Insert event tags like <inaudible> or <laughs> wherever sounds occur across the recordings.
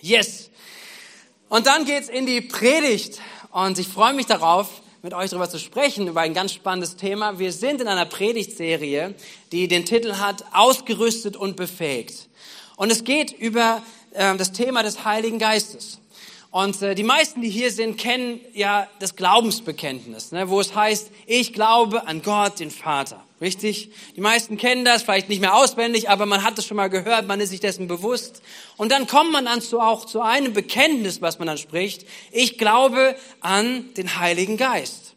Yes. Und dann geht's in die Predigt. Und ich freue mich darauf, mit euch darüber zu sprechen, über ein ganz spannendes Thema. Wir sind in einer Predigtserie, die den Titel hat, Ausgerüstet und befähigt. Und es geht über äh, das Thema des Heiligen Geistes. Und äh, die meisten, die hier sind, kennen ja das Glaubensbekenntnis, ne, wo es heißt, ich glaube an Gott, den Vater. Richtig? Die meisten kennen das, vielleicht nicht mehr auswendig, aber man hat es schon mal gehört, man ist sich dessen bewusst. Und dann kommt man dann zu, auch zu einem Bekenntnis, was man dann spricht. Ich glaube an den Heiligen Geist.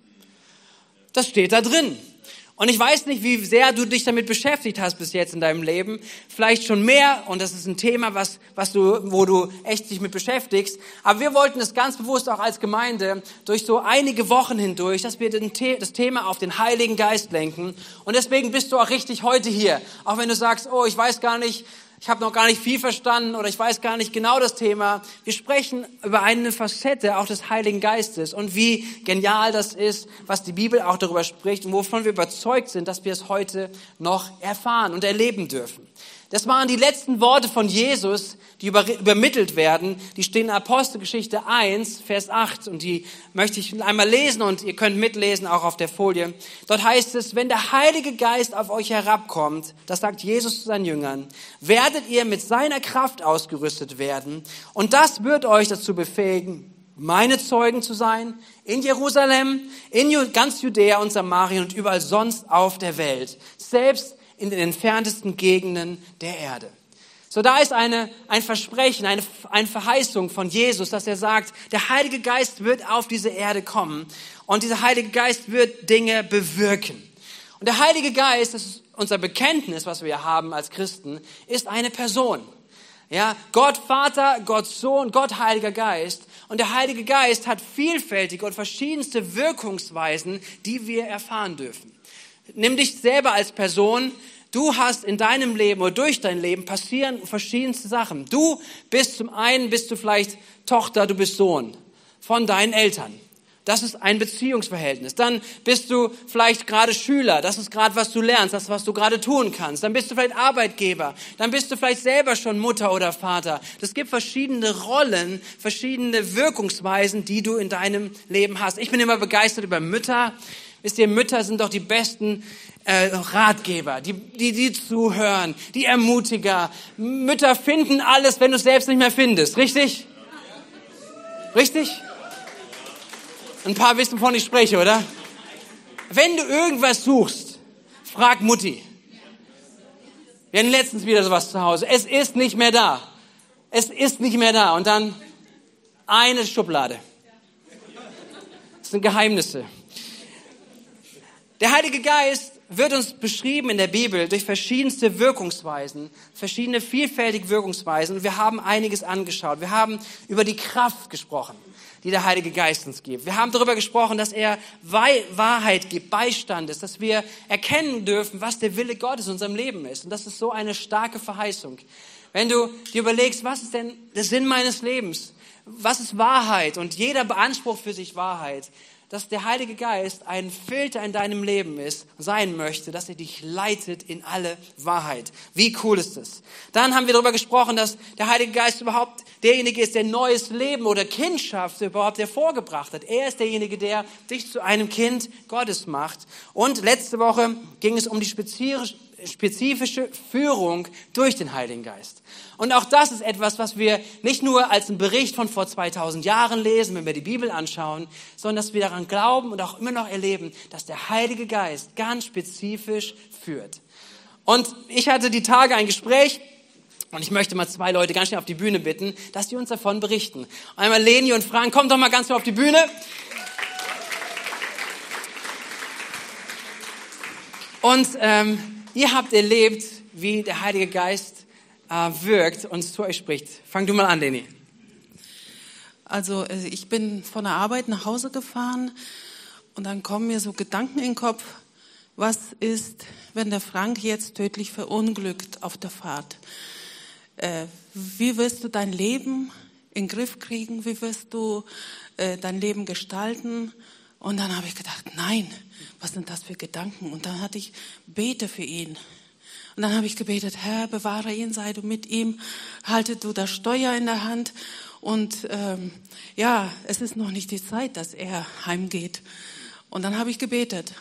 Das steht da drin. Und ich weiß nicht, wie sehr du dich damit beschäftigt hast bis jetzt in deinem Leben. Vielleicht schon mehr. Und das ist ein Thema, was, was du, wo du echt dich mit beschäftigst. Aber wir wollten es ganz bewusst auch als Gemeinde durch so einige Wochen hindurch, dass wir das Thema auf den Heiligen Geist lenken. Und deswegen bist du auch richtig heute hier. Auch wenn du sagst, oh, ich weiß gar nicht, ich habe noch gar nicht viel verstanden oder ich weiß gar nicht genau das Thema. Wir sprechen über eine Facette auch des Heiligen Geistes und wie genial das ist, was die Bibel auch darüber spricht und wovon wir überzeugt sind, dass wir es heute noch erfahren und erleben dürfen. Das waren die letzten Worte von Jesus, die übermittelt werden. Die stehen in Apostelgeschichte 1, Vers 8 und die möchte ich einmal lesen und ihr könnt mitlesen, auch auf der Folie. Dort heißt es, wenn der Heilige Geist auf euch herabkommt, das sagt Jesus zu seinen Jüngern, werdet ihr mit seiner Kraft ausgerüstet werden und das wird euch dazu befähigen, meine Zeugen zu sein, in Jerusalem, in ganz Judäa und Samarien und überall sonst auf der Welt, selbst in den entferntesten Gegenden der Erde. So, da ist eine, ein Versprechen, eine, eine Verheißung von Jesus, dass er sagt, der Heilige Geist wird auf diese Erde kommen und dieser Heilige Geist wird Dinge bewirken. Und der Heilige Geist, das ist unser Bekenntnis, was wir haben als Christen, ist eine Person. Ja, Gott Vater, Gott Sohn, Gott Heiliger Geist. Und der Heilige Geist hat vielfältige und verschiedenste Wirkungsweisen, die wir erfahren dürfen. Nimm dich selber als Person. Du hast in deinem Leben oder durch dein Leben passieren verschiedenste Sachen. Du bist zum einen, bist du vielleicht Tochter, du bist Sohn von deinen Eltern. Das ist ein Beziehungsverhältnis. Dann bist du vielleicht gerade Schüler. Das ist gerade, was du lernst, das, was du gerade tun kannst. Dann bist du vielleicht Arbeitgeber. Dann bist du vielleicht selber schon Mutter oder Vater. Es gibt verschiedene Rollen, verschiedene Wirkungsweisen, die du in deinem Leben hast. Ich bin immer begeistert über Mütter. Wisst ihr, Mütter sind doch die besten äh, Ratgeber, die, die, die zuhören, die Ermutiger. Mütter finden alles, wenn du es selbst nicht mehr findest. Richtig? Richtig? Ein paar wissen, wovon ich spreche, oder? Wenn du irgendwas suchst, frag Mutti. Wir hatten letztens wieder sowas zu Hause. Es ist nicht mehr da. Es ist nicht mehr da. Und dann eine Schublade. Das sind Geheimnisse. Der Heilige Geist wird uns beschrieben in der Bibel durch verschiedenste Wirkungsweisen, verschiedene vielfältige Wirkungsweisen. Und wir haben einiges angeschaut. Wir haben über die Kraft gesprochen, die der Heilige Geist uns gibt. Wir haben darüber gesprochen, dass er Wahrheit gibt, Beistand ist, dass wir erkennen dürfen, was der Wille Gottes in unserem Leben ist. Und das ist so eine starke Verheißung. Wenn du dir überlegst, was ist denn der Sinn meines Lebens? Was ist Wahrheit? Und jeder beansprucht für sich Wahrheit dass der Heilige Geist ein Filter in deinem Leben ist, sein möchte, dass er dich leitet in alle Wahrheit. Wie cool ist das? Dann haben wir darüber gesprochen, dass der Heilige Geist überhaupt derjenige ist, der neues Leben oder Kindschaft überhaupt hervorgebracht hat. Er ist derjenige, der dich zu einem Kind Gottes macht. Und letzte Woche ging es um die spezifische Führung durch den Heiligen Geist. Und auch das ist etwas, was wir nicht nur als einen Bericht von vor 2000 Jahren lesen, wenn wir die Bibel anschauen, sondern dass wir daran glauben und auch immer noch erleben, dass der Heilige Geist ganz spezifisch führt. Und ich hatte die Tage ein Gespräch und ich möchte mal zwei Leute ganz schnell auf die Bühne bitten, dass die uns davon berichten. Einmal Leni und Frank, kommt doch mal ganz schnell auf die Bühne. Und ähm, ihr habt erlebt, wie der Heilige Geist wirkt und zu euch spricht. Fang du mal an, Leni. Also äh, ich bin von der Arbeit nach Hause gefahren und dann kommen mir so Gedanken in den Kopf, was ist, wenn der Frank jetzt tödlich verunglückt auf der Fahrt? Äh, wie wirst du dein Leben in den Griff kriegen? Wie wirst du äh, dein Leben gestalten? Und dann habe ich gedacht, nein, was sind das für Gedanken? Und dann hatte ich, bete für ihn. Und dann habe ich gebetet, Herr, bewahre ihn, sei du mit ihm, halte du das Steuer in der Hand. Und ähm, ja, es ist noch nicht die Zeit, dass er heimgeht. Und dann habe ich gebetet.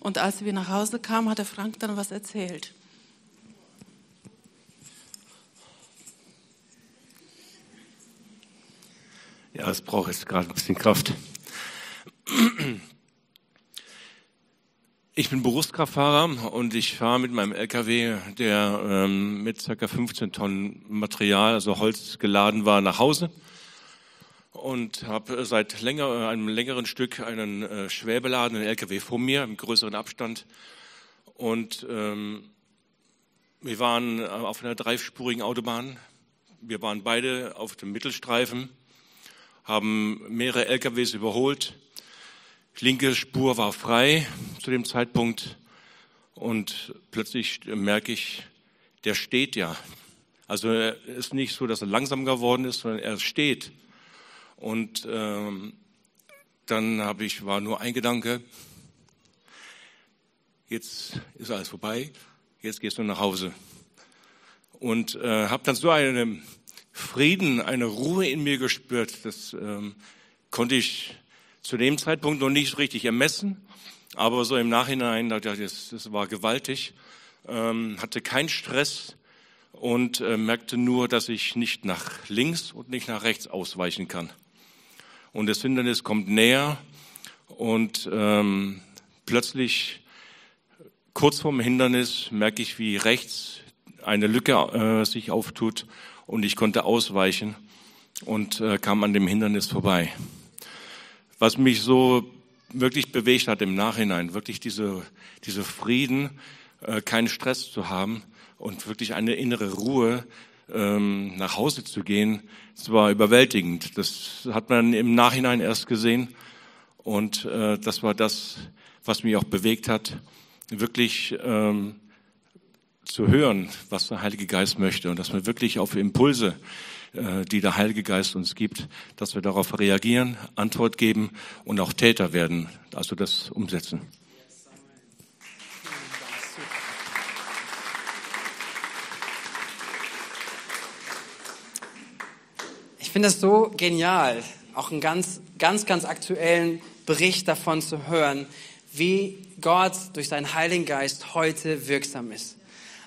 Und als wir nach Hause kamen, hat Frank dann was erzählt. Ja, es braucht jetzt gerade ein bisschen Kraft. Ich bin Berufskraftfahrer und ich fahre mit meinem LKW, der ähm, mit ca. 15 Tonnen Material, also Holz geladen war, nach Hause und habe seit länger, einem längeren Stück einen äh, schwer beladenen LKW vor mir im größeren Abstand und ähm, wir waren auf einer dreispurigen Autobahn. Wir waren beide auf dem Mittelstreifen, haben mehrere LKWs überholt linke Spur war frei zu dem Zeitpunkt und plötzlich merke ich, der steht ja. Also es ist nicht so, dass er langsam geworden ist, sondern er steht. Und ähm, dann habe ich, war nur ein Gedanke, jetzt ist alles vorbei, jetzt gehst du nach Hause. Und äh, habe dann so einen Frieden, eine Ruhe in mir gespürt, das ähm, konnte ich zu dem Zeitpunkt noch nicht richtig ermessen, aber so im Nachhinein, das war gewaltig, ähm, hatte keinen Stress und äh, merkte nur, dass ich nicht nach links und nicht nach rechts ausweichen kann. Und das Hindernis kommt näher und ähm, plötzlich, kurz vorm Hindernis, merke ich, wie rechts eine Lücke äh, sich auftut und ich konnte ausweichen und äh, kam an dem Hindernis vorbei was mich so wirklich bewegt hat im Nachhinein, wirklich diese, diese Frieden, äh, keinen Stress zu haben und wirklich eine innere Ruhe ähm, nach Hause zu gehen, das war überwältigend. Das hat man im Nachhinein erst gesehen und äh, das war das, was mich auch bewegt hat, wirklich ähm, zu hören, was der Heilige Geist möchte und dass man wirklich auf Impulse die der Heilige Geist uns gibt, dass wir darauf reagieren, Antwort geben und auch Täter werden, also das umsetzen. Ich finde das so genial, auch einen ganz, ganz, ganz aktuellen Bericht davon zu hören, wie Gott durch seinen Heiligen Geist heute wirksam ist.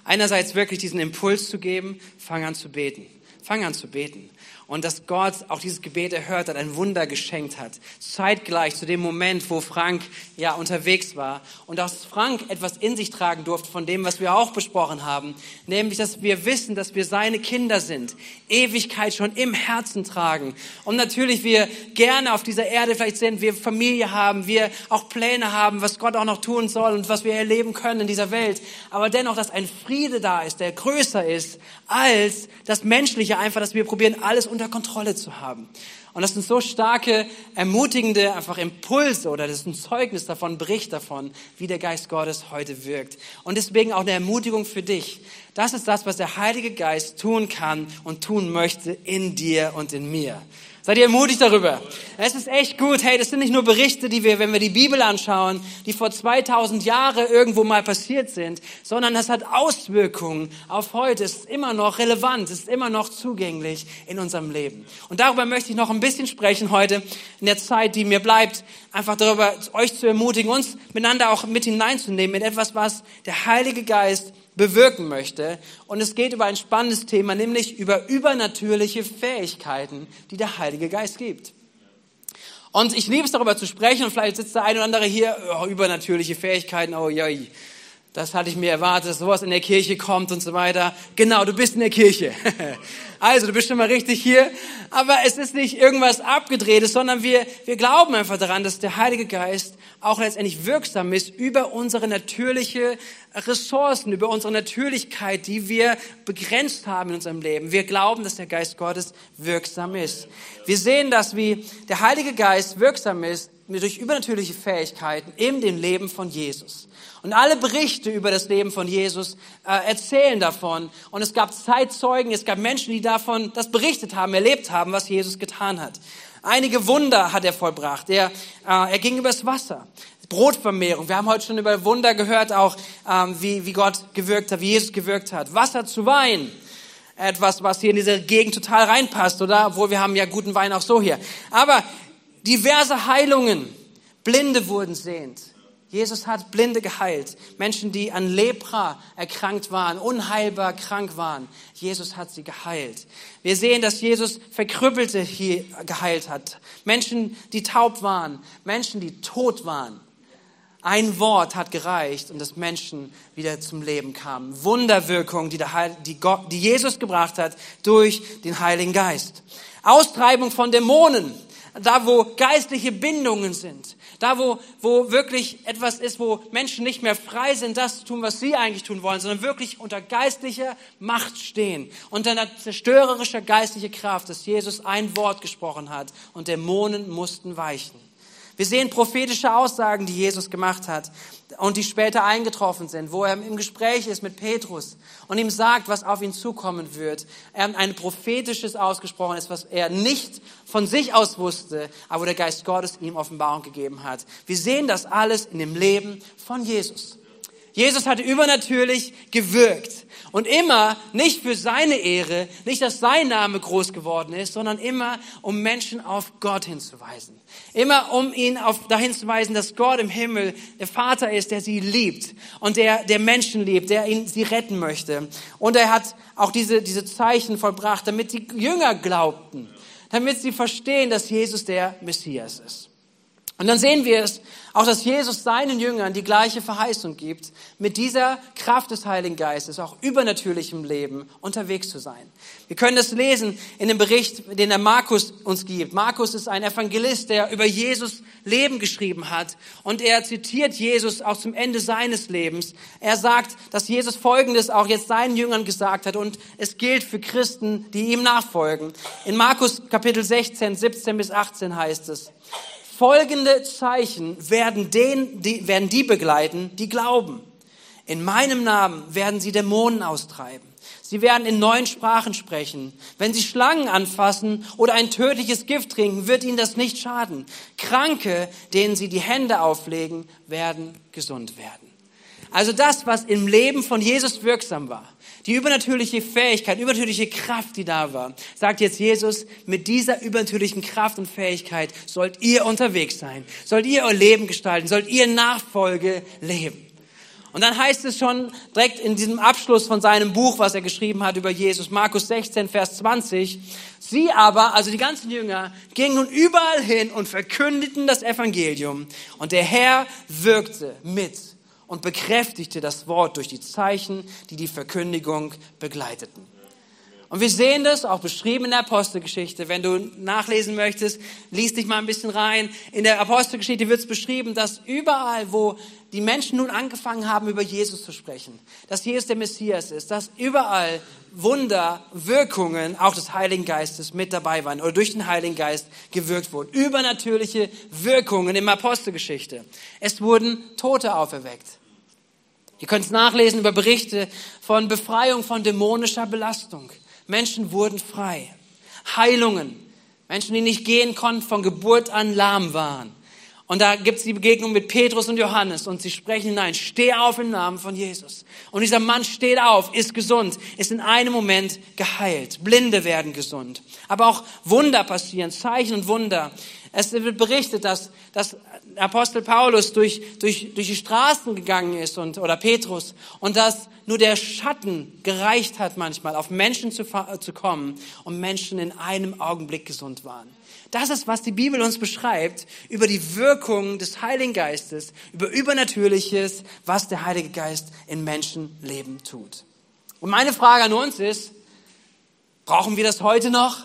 Einerseits wirklich diesen Impuls zu geben, fang an zu beten. Fang an zu beten und dass Gott auch dieses Gebet erhört hat, ein Wunder geschenkt hat. Zeitgleich zu dem Moment, wo Frank ja unterwegs war. Und dass Frank etwas in sich tragen durfte von dem, was wir auch besprochen haben, nämlich, dass wir wissen, dass wir seine Kinder sind, Ewigkeit schon im Herzen tragen. Und natürlich wir gerne auf dieser Erde vielleicht sind, wir Familie haben, wir auch Pläne haben, was Gott auch noch tun soll und was wir erleben können in dieser Welt, aber dennoch, dass ein Friede da ist, der größer ist als das Menschliche einfach, dass wir probieren, alles unter Kontrolle zu haben. Und das sind so starke, ermutigende einfach Impulse oder das ist ein Zeugnis davon, Bericht davon, wie der Geist Gottes heute wirkt. Und deswegen auch eine Ermutigung für dich. Das ist das, was der Heilige Geist tun kann und tun möchte in dir und in mir. Seid ihr ermutigt darüber? Es ist echt gut. Hey, das sind nicht nur Berichte, die wir, wenn wir die Bibel anschauen, die vor 2000 Jahren irgendwo mal passiert sind, sondern das hat Auswirkungen auf heute. Es ist immer noch relevant, es ist immer noch zugänglich in unserem Leben. Und darüber möchte ich noch ein bisschen sprechen heute in der Zeit, die mir bleibt, einfach darüber euch zu ermutigen, uns miteinander auch mit hineinzunehmen in etwas, was der Heilige Geist bewirken möchte. Und es geht über ein spannendes Thema, nämlich über übernatürliche Fähigkeiten, die der Heilige Geist gibt. Und ich liebe es darüber zu sprechen und vielleicht sitzt der ein oder andere hier, oh, übernatürliche Fähigkeiten, oh ja, das hatte ich mir erwartet, dass sowas in der Kirche kommt und so weiter. Genau, du bist in der Kirche. <laughs> Also, du bist schon mal richtig hier. Aber es ist nicht irgendwas abgedrehtes, sondern wir, wir glauben einfach daran, dass der Heilige Geist auch letztendlich wirksam ist über unsere natürliche Ressourcen, über unsere Natürlichkeit, die wir begrenzt haben in unserem Leben. Wir glauben, dass der Geist Gottes wirksam ist. Wir sehen das, wie der Heilige Geist wirksam ist durch übernatürliche Fähigkeiten in dem Leben von Jesus. Und alle Berichte über das Leben von Jesus äh, erzählen davon. Und es gab Zeitzeugen, es gab Menschen, die davon das berichtet haben, erlebt haben, was Jesus getan hat. Einige Wunder hat er vollbracht. Er, äh, er ging übers Wasser. Brotvermehrung. Wir haben heute schon über Wunder gehört, auch ähm, wie, wie Gott gewirkt hat, wie Jesus gewirkt hat. Wasser zu Wein. Etwas, was hier in diese Gegend total reinpasst, oder? Obwohl wir haben ja guten Wein auch so hier. Aber diverse Heilungen. Blinde wurden sehend. Jesus hat Blinde geheilt. Menschen, die an Lepra erkrankt waren, unheilbar krank waren. Jesus hat sie geheilt. Wir sehen, dass Jesus Verkrüppelte hier geheilt hat. Menschen, die taub waren. Menschen, die tot waren. Ein Wort hat gereicht und dass Menschen wieder zum Leben kamen. Wunderwirkung, die, der die, Gott, die Jesus gebracht hat durch den Heiligen Geist. Austreibung von Dämonen da wo geistliche Bindungen sind, da wo, wo wirklich etwas ist, wo Menschen nicht mehr frei sind, das zu tun, was sie eigentlich tun wollen, sondern wirklich unter geistlicher Macht stehen, unter einer zerstörerischer geistlicher Kraft, dass Jesus ein Wort gesprochen hat und Dämonen mussten weichen. Wir sehen prophetische Aussagen, die Jesus gemacht hat und die später eingetroffen sind, wo er im Gespräch ist mit Petrus und ihm sagt, was auf ihn zukommen wird. Er ein prophetisches ausgesprochen ist, was er nicht von sich aus wusste, aber der Geist Gottes ihm Offenbarung gegeben hat. Wir sehen das alles in dem Leben von Jesus. Jesus hatte übernatürlich gewirkt. Und immer nicht für seine Ehre, nicht, dass sein Name groß geworden ist, sondern immer, um Menschen auf Gott hinzuweisen. Immer, um ihn auf, dahin zu weisen, dass Gott im Himmel der Vater ist, der sie liebt und der, der Menschen liebt, der ihn, sie retten möchte. Und er hat auch diese, diese Zeichen vollbracht, damit die Jünger glaubten, damit sie verstehen, dass Jesus der Messias ist. Und dann sehen wir es, auch dass Jesus seinen Jüngern die gleiche Verheißung gibt, mit dieser Kraft des Heiligen Geistes, auch übernatürlichem Leben unterwegs zu sein. Wir können das lesen in dem Bericht, den der Markus uns gibt. Markus ist ein Evangelist, der über Jesus Leben geschrieben hat und er zitiert Jesus auch zum Ende seines Lebens. Er sagt, dass Jesus Folgendes auch jetzt seinen Jüngern gesagt hat und es gilt für Christen, die ihm nachfolgen. In Markus Kapitel 16, 17 bis 18 heißt es, Folgende Zeichen werden, den, die, werden die begleiten, die glauben. In meinem Namen werden sie Dämonen austreiben. Sie werden in neuen Sprachen sprechen. Wenn sie Schlangen anfassen oder ein tödliches Gift trinken, wird ihnen das nicht schaden. Kranke, denen sie die Hände auflegen, werden gesund werden. Also das, was im Leben von Jesus wirksam war, die übernatürliche Fähigkeit, übernatürliche Kraft, die da war, sagt jetzt Jesus, mit dieser übernatürlichen Kraft und Fähigkeit sollt ihr unterwegs sein, sollt ihr euer Leben gestalten, sollt ihr Nachfolge leben. Und dann heißt es schon direkt in diesem Abschluss von seinem Buch, was er geschrieben hat über Jesus, Markus 16, Vers 20, sie aber, also die ganzen Jünger, gingen nun überall hin und verkündeten das Evangelium. Und der Herr wirkte mit und bekräftigte das Wort durch die Zeichen, die die Verkündigung begleiteten. Und wir sehen das auch beschrieben in der Apostelgeschichte. Wenn du nachlesen möchtest, liest dich mal ein bisschen rein. In der Apostelgeschichte wird es beschrieben, dass überall, wo die Menschen nun angefangen haben, über Jesus zu sprechen, dass Jesus der Messias ist, dass überall Wunder, Wirkungen auch des Heiligen Geistes mit dabei waren oder durch den Heiligen Geist gewirkt wurden. Übernatürliche Wirkungen in der Apostelgeschichte. Es wurden Tote auferweckt. Ihr könnt es nachlesen über Berichte von Befreiung von dämonischer Belastung. Menschen wurden frei. Heilungen. Menschen, die nicht gehen konnten, von Geburt an lahm waren. Und da gibt es die Begegnung mit Petrus und Johannes und sie sprechen hinein, steh auf im Namen von Jesus. Und dieser Mann steht auf, ist gesund, ist in einem Moment geheilt. Blinde werden gesund. Aber auch Wunder passieren, Zeichen und Wunder. Es wird berichtet, dass, dass Apostel Paulus durch, durch, durch die Straßen gegangen ist und, oder Petrus und dass nur der Schatten gereicht hat manchmal, auf Menschen zu, zu kommen und Menschen in einem Augenblick gesund waren. Das ist, was die Bibel uns beschreibt über die Wirkung des Heiligen Geistes, über Übernatürliches, was der Heilige Geist in Menschenleben tut. Und meine Frage an uns ist, brauchen wir das heute noch?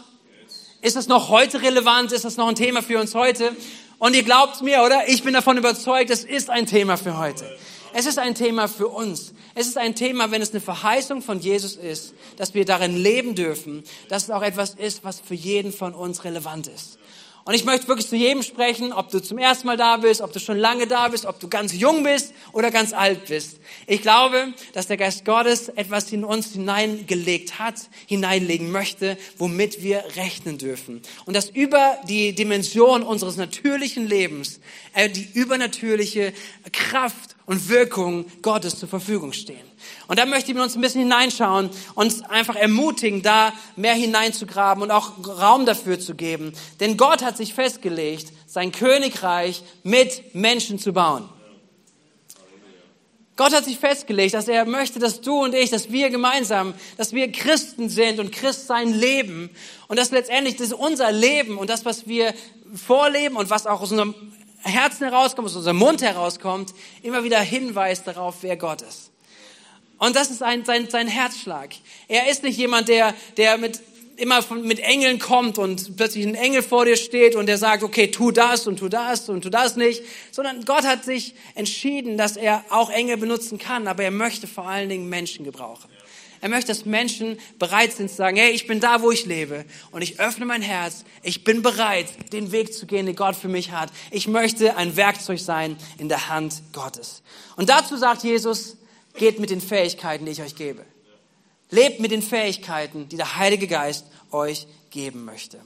Ist das noch heute relevant? Ist das noch ein Thema für uns heute? Und ihr glaubt mir, oder? Ich bin davon überzeugt, es ist ein Thema für heute. Es ist ein Thema für uns. Es ist ein Thema, wenn es eine Verheißung von Jesus ist, dass wir darin leben dürfen, dass es auch etwas ist, was für jeden von uns relevant ist. Und ich möchte wirklich zu jedem sprechen, ob du zum ersten Mal da bist, ob du schon lange da bist, ob du ganz jung bist oder ganz alt bist. Ich glaube, dass der Geist Gottes etwas in uns hineingelegt hat, hineinlegen möchte, womit wir rechnen dürfen. Und dass über die Dimension unseres natürlichen Lebens äh, die übernatürliche Kraft und Wirkung Gottes zur Verfügung stehen. Und da möchte ich mit uns ein bisschen hineinschauen, uns einfach ermutigen, da mehr hineinzugraben und auch Raum dafür zu geben. Denn Gott hat sich festgelegt, sein Königreich mit Menschen zu bauen. Gott hat sich festgelegt, dass er möchte, dass du und ich, dass wir gemeinsam, dass wir Christen sind und Christsein leben und dass letztendlich das unser Leben und das, was wir vorleben und was auch aus unserem Herzen herauskommt, aus unserem Mund herauskommt, immer wieder hinweist darauf, wer Gott ist. Und das ist ein, sein, sein Herzschlag. Er ist nicht jemand, der, der mit, immer von, mit Engeln kommt und plötzlich ein Engel vor dir steht und der sagt, okay, tu das und tu das und tu das nicht, sondern Gott hat sich entschieden, dass er auch Engel benutzen kann, aber er möchte vor allen Dingen Menschen gebrauchen. Er möchte, dass Menschen bereit sind zu sagen, hey, ich bin da, wo ich lebe und ich öffne mein Herz. Ich bin bereit, den Weg zu gehen, den Gott für mich hat. Ich möchte ein Werkzeug sein in der Hand Gottes. Und dazu sagt Jesus, Geht mit den Fähigkeiten, die ich euch gebe. Lebt mit den Fähigkeiten, die der Heilige Geist euch geben möchte.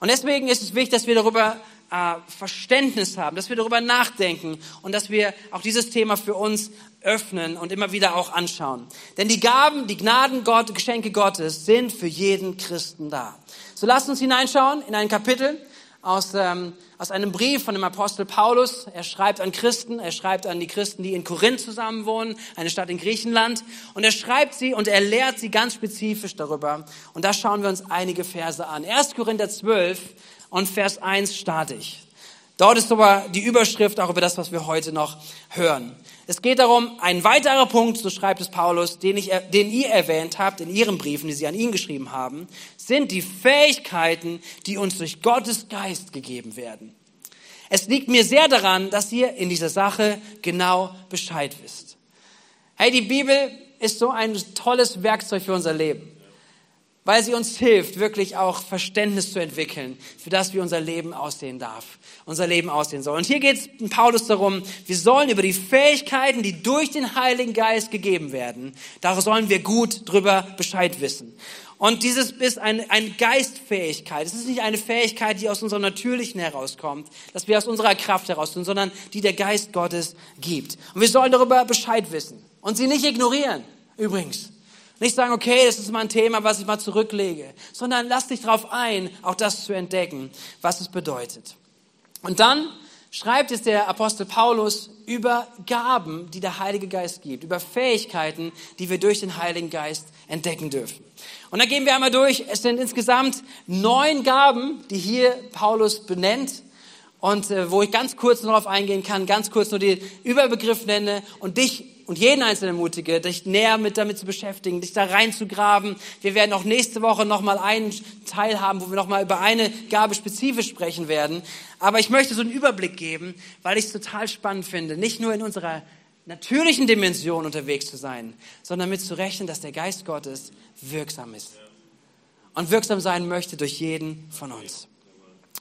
Und deswegen ist es wichtig, dass wir darüber äh, Verständnis haben, dass wir darüber nachdenken und dass wir auch dieses Thema für uns öffnen und immer wieder auch anschauen. Denn die Gaben, die Gnaden, Gott, Geschenke Gottes sind für jeden Christen da. So lasst uns hineinschauen in ein Kapitel aus, ähm, aus einem Brief von dem Apostel Paulus. Er schreibt an Christen, er schreibt an die Christen, die in Korinth zusammenwohnen, eine Stadt in Griechenland. Und er schreibt sie und er lehrt sie ganz spezifisch darüber. Und da schauen wir uns einige Verse an. 1. Korinther 12 und Vers 1 starte ich. Dort ist aber die Überschrift auch über das, was wir heute noch hören. Es geht darum, ein weiterer Punkt, so schreibt es Paulus, den, ich, den ihr erwähnt habt in ihren Briefen, die sie an ihn geschrieben haben, sind die Fähigkeiten, die uns durch Gottes Geist gegeben werden. Es liegt mir sehr daran, dass ihr in dieser Sache genau Bescheid wisst. Hey, die Bibel ist so ein tolles Werkzeug für unser Leben weil sie uns hilft, wirklich auch Verständnis zu entwickeln, für das wie unser Leben aussehen darf, unser Leben aussehen soll. Und hier geht es Paulus darum, wir sollen über die Fähigkeiten, die durch den Heiligen Geist gegeben werden, da sollen wir gut drüber Bescheid wissen. Und dieses ist eine, eine Geistfähigkeit. Es ist nicht eine Fähigkeit, die aus unserem Natürlichen herauskommt, dass wir aus unserer Kraft heraus tun, sondern die der Geist Gottes gibt. Und wir sollen darüber Bescheid wissen und sie nicht ignorieren, übrigens. Nicht sagen, okay, das ist mal ein Thema, was ich mal zurücklege, sondern lass dich darauf ein, auch das zu entdecken, was es bedeutet. Und dann schreibt es der Apostel Paulus über Gaben, die der Heilige Geist gibt, über Fähigkeiten, die wir durch den Heiligen Geist entdecken dürfen. Und da gehen wir einmal durch. Es sind insgesamt neun Gaben, die hier Paulus benennt und äh, wo ich ganz kurz darauf eingehen kann, ganz kurz nur den Überbegriff nenne und dich und jeden Einzelnen ermutige, dich näher mit damit zu beschäftigen, dich da reinzugraben. Wir werden auch nächste Woche nochmal einen Teil haben, wo wir nochmal über eine Gabe spezifisch sprechen werden. Aber ich möchte so einen Überblick geben, weil ich es total spannend finde, nicht nur in unserer natürlichen Dimension unterwegs zu sein, sondern damit zu rechnen, dass der Geist Gottes wirksam ist. Und wirksam sein möchte durch jeden von uns.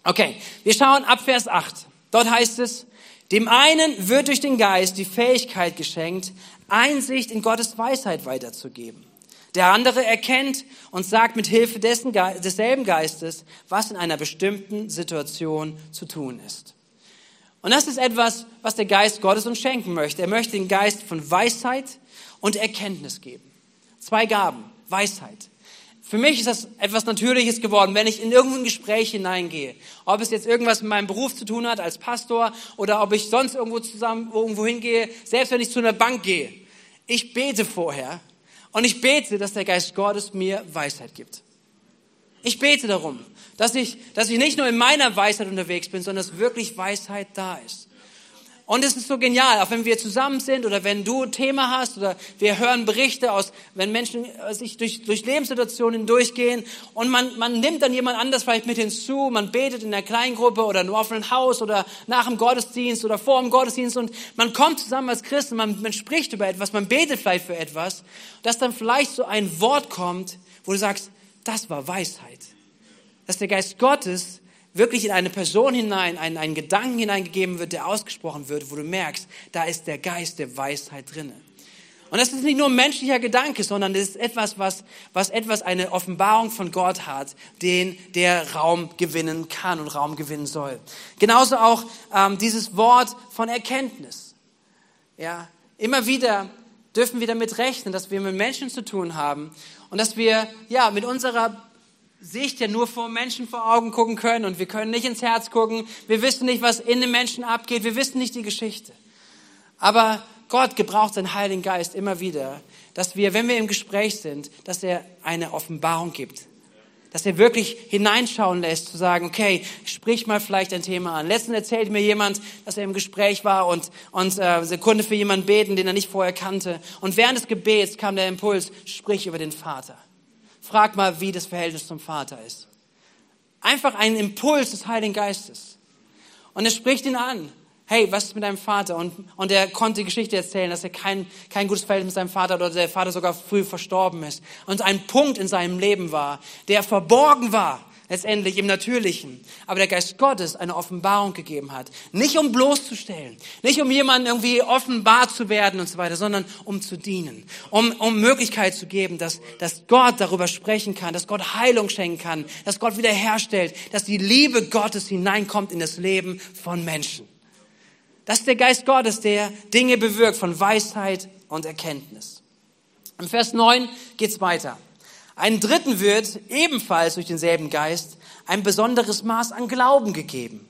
Okay, wir schauen ab Vers 8. Dort heißt es, dem einen wird durch den Geist die Fähigkeit geschenkt, Einsicht in Gottes Weisheit weiterzugeben. Der andere erkennt und sagt mit Hilfe dessen, desselben Geistes, was in einer bestimmten Situation zu tun ist. Und das ist etwas, was der Geist Gottes uns schenken möchte. Er möchte den Geist von Weisheit und Erkenntnis geben. Zwei Gaben. Weisheit für mich ist das etwas Natürliches geworden, wenn ich in irgendein Gespräch hineingehe. Ob es jetzt irgendwas mit meinem Beruf zu tun hat als Pastor oder ob ich sonst irgendwo zusammen irgendwo hingehe, selbst wenn ich zu einer Bank gehe. Ich bete vorher und ich bete, dass der Geist Gottes mir Weisheit gibt. Ich bete darum, dass ich, dass ich nicht nur in meiner Weisheit unterwegs bin, sondern dass wirklich Weisheit da ist. Und es ist so genial, auch wenn wir zusammen sind oder wenn du ein Thema hast oder wir hören Berichte aus, wenn Menschen äh, sich durch, durch Lebenssituationen durchgehen und man, man nimmt dann jemand anders vielleicht mit hinzu, man betet in der Kleingruppe oder im offenen Haus oder nach dem Gottesdienst oder vor dem Gottesdienst und man kommt zusammen als Christen, man, man spricht über etwas, man betet vielleicht für etwas, dass dann vielleicht so ein Wort kommt, wo du sagst, das war Weisheit. Dass der Geist Gottes wirklich in eine Person hinein, einen, einen Gedanken hineingegeben wird, der ausgesprochen wird, wo du merkst, da ist der Geist der Weisheit drinne. Und das ist nicht nur ein menschlicher Gedanke, sondern das ist etwas, was, was etwas eine Offenbarung von Gott hat, den der Raum gewinnen kann und Raum gewinnen soll. Genauso auch ähm, dieses Wort von Erkenntnis. Ja, immer wieder dürfen wir damit rechnen, dass wir mit Menschen zu tun haben und dass wir ja mit unserer Sicht ja nur vor Menschen vor Augen gucken können und wir können nicht ins Herz gucken. Wir wissen nicht, was in den Menschen abgeht. Wir wissen nicht die Geschichte. Aber Gott gebraucht seinen Heiligen Geist immer wieder, dass wir, wenn wir im Gespräch sind, dass er eine Offenbarung gibt. Dass er wirklich hineinschauen lässt, zu sagen, okay, sprich mal vielleicht ein Thema an. Letztens erzählte mir jemand, dass er im Gespräch war und, und äh, Sekunde für jemanden beten, den er nicht vorher kannte. Und während des Gebets kam der Impuls, sprich über den Vater. Frag mal, wie das Verhältnis zum Vater ist. Einfach ein Impuls des Heiligen Geistes. Und er spricht ihn an hey, was ist mit deinem Vater? Und, und er konnte die Geschichte erzählen, dass er kein, kein gutes Verhältnis mit seinem Vater oder der Vater sogar früh verstorben ist. Und ein Punkt in seinem Leben war, der verborgen war, letztendlich im Natürlichen. Aber der Geist Gottes eine Offenbarung gegeben hat. Nicht um bloßzustellen, nicht um jemanden irgendwie offenbar zu werden und so weiter, sondern um zu dienen. Um, um Möglichkeit zu geben, dass, dass Gott darüber sprechen kann, dass Gott Heilung schenken kann, dass Gott wiederherstellt, dass die Liebe Gottes hineinkommt in das Leben von Menschen. Das ist der Geist Gottes, der Dinge bewirkt von Weisheit und Erkenntnis. Im Vers 9 geht's weiter. Einen Dritten wird ebenfalls durch denselben Geist ein besonderes Maß an Glauben gegeben.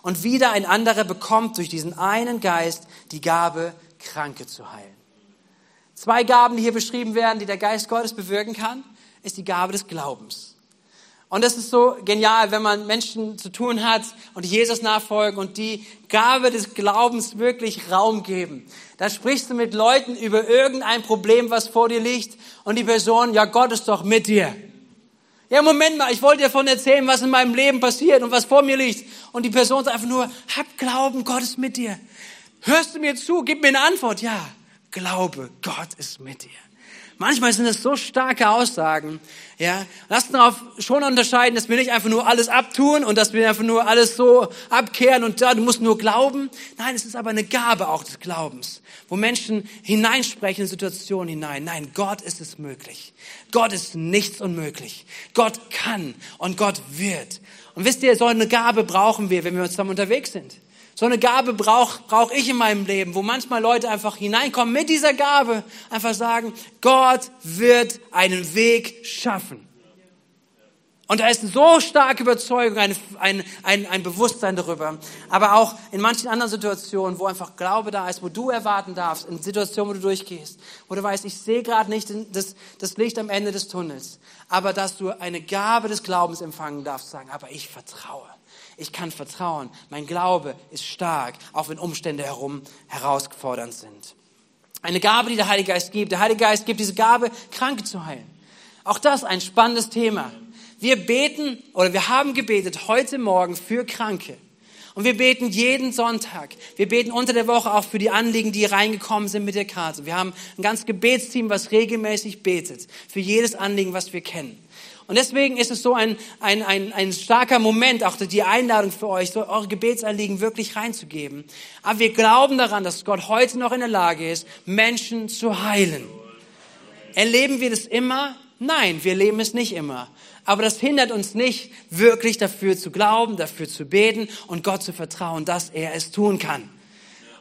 Und wieder ein anderer bekommt durch diesen einen Geist die Gabe, Kranke zu heilen. Zwei Gaben, die hier beschrieben werden, die der Geist Gottes bewirken kann, ist die Gabe des Glaubens. Und das ist so genial, wenn man Menschen zu tun hat und Jesus nachfolgen und die Gabe des Glaubens wirklich Raum geben. Da sprichst du mit Leuten über irgendein Problem, was vor dir liegt und die Person, ja, Gott ist doch mit dir. Ja, Moment mal, ich wollte dir davon erzählen, was in meinem Leben passiert und was vor mir liegt. Und die Person sagt einfach nur, hab Glauben, Gott ist mit dir. Hörst du mir zu? Gib mir eine Antwort. Ja, glaube, Gott ist mit dir. Manchmal sind es so starke Aussagen, ja. Lass uns darauf schon unterscheiden, dass wir nicht einfach nur alles abtun und dass wir einfach nur alles so abkehren und da, du musst nur glauben. Nein, es ist aber eine Gabe auch des Glaubens, wo Menschen hineinsprechen in Situationen hinein. Nein, Gott ist es möglich. Gott ist nichts unmöglich. Gott kann und Gott wird. Und wisst ihr, so eine Gabe brauchen wir, wenn wir zusammen unterwegs sind. So eine Gabe brauche brauch ich in meinem Leben, wo manchmal Leute einfach hineinkommen mit dieser Gabe, einfach sagen, Gott wird einen Weg schaffen. Und da ist so starke Überzeugung, ein, ein, ein, ein Bewusstsein darüber. Aber auch in manchen anderen Situationen, wo einfach Glaube da ist, wo du erwarten darfst, in Situationen, wo du durchgehst, wo du weißt, ich sehe gerade nicht das, das Licht am Ende des Tunnels, aber dass du eine Gabe des Glaubens empfangen darfst, sagen, aber ich vertraue. Ich kann vertrauen. Mein Glaube ist stark, auch wenn Umstände herum herausfordernd sind. Eine Gabe, die der Heilige Geist gibt. Der Heilige Geist gibt diese Gabe, Kranke zu heilen. Auch das ein spannendes Thema. Wir beten oder wir haben gebetet heute Morgen für Kranke. Und wir beten jeden Sonntag. Wir beten unter der Woche auch für die Anliegen, die reingekommen sind mit der Karte. Wir haben ein ganzes Gebetsteam, was regelmäßig betet. Für jedes Anliegen, was wir kennen. Und deswegen ist es so ein, ein, ein, ein starker Moment, auch die Einladung für euch, so eure Gebetsanliegen wirklich reinzugeben. Aber wir glauben daran, dass Gott heute noch in der Lage ist, Menschen zu heilen. Erleben wir das immer? Nein, wir leben es nicht immer. Aber das hindert uns nicht, wirklich dafür zu glauben, dafür zu beten und Gott zu vertrauen, dass er es tun kann.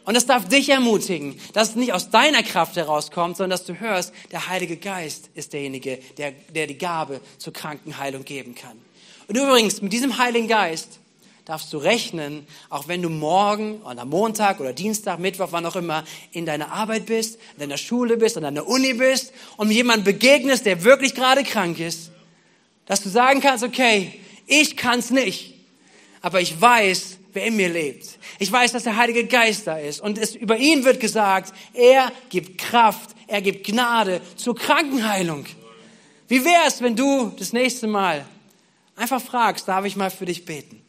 Und das darf dich ermutigen, dass es nicht aus deiner Kraft herauskommt, sondern dass du hörst, der Heilige Geist ist derjenige, der, der die Gabe zur Krankenheilung geben kann. Und übrigens, mit diesem Heiligen Geist darfst du rechnen, auch wenn du morgen oder Montag oder Dienstag, Mittwoch, wann auch immer, in deiner Arbeit bist, in deiner Schule bist, an deiner Uni bist und jemand begegnest, der wirklich gerade krank ist, dass du sagen kannst, okay, ich kann's nicht, aber ich weiß, wer in mir lebt. Ich weiß, dass der Heilige Geist da ist. Und es, über ihn wird gesagt, er gibt Kraft, er gibt Gnade zur Krankenheilung. Wie wäre es, wenn du das nächste Mal einfach fragst, darf ich mal für dich beten?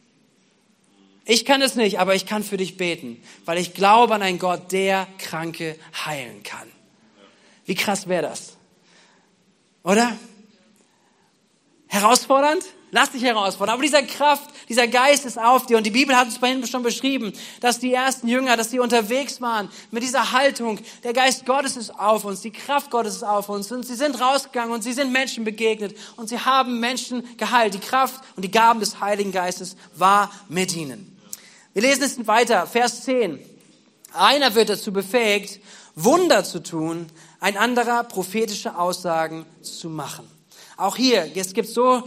Ich kann es nicht, aber ich kann für dich beten, weil ich glaube an einen Gott, der Kranke heilen kann. Wie krass wäre das? Oder? Herausfordernd? Lass dich herausfordern. Aber dieser Kraft, dieser Geist ist auf dir. Und die Bibel hat uns vorhin schon beschrieben, dass die ersten Jünger, dass sie unterwegs waren mit dieser Haltung. Der Geist Gottes ist auf uns, die Kraft Gottes ist auf uns. Und sie sind rausgegangen und sie sind Menschen begegnet. Und sie haben Menschen geheilt. Die Kraft und die Gaben des Heiligen Geistes war mit ihnen. Wir lesen es weiter, Vers 10. Einer wird dazu befähigt, Wunder zu tun, ein anderer prophetische Aussagen zu machen. Auch hier, es gibt so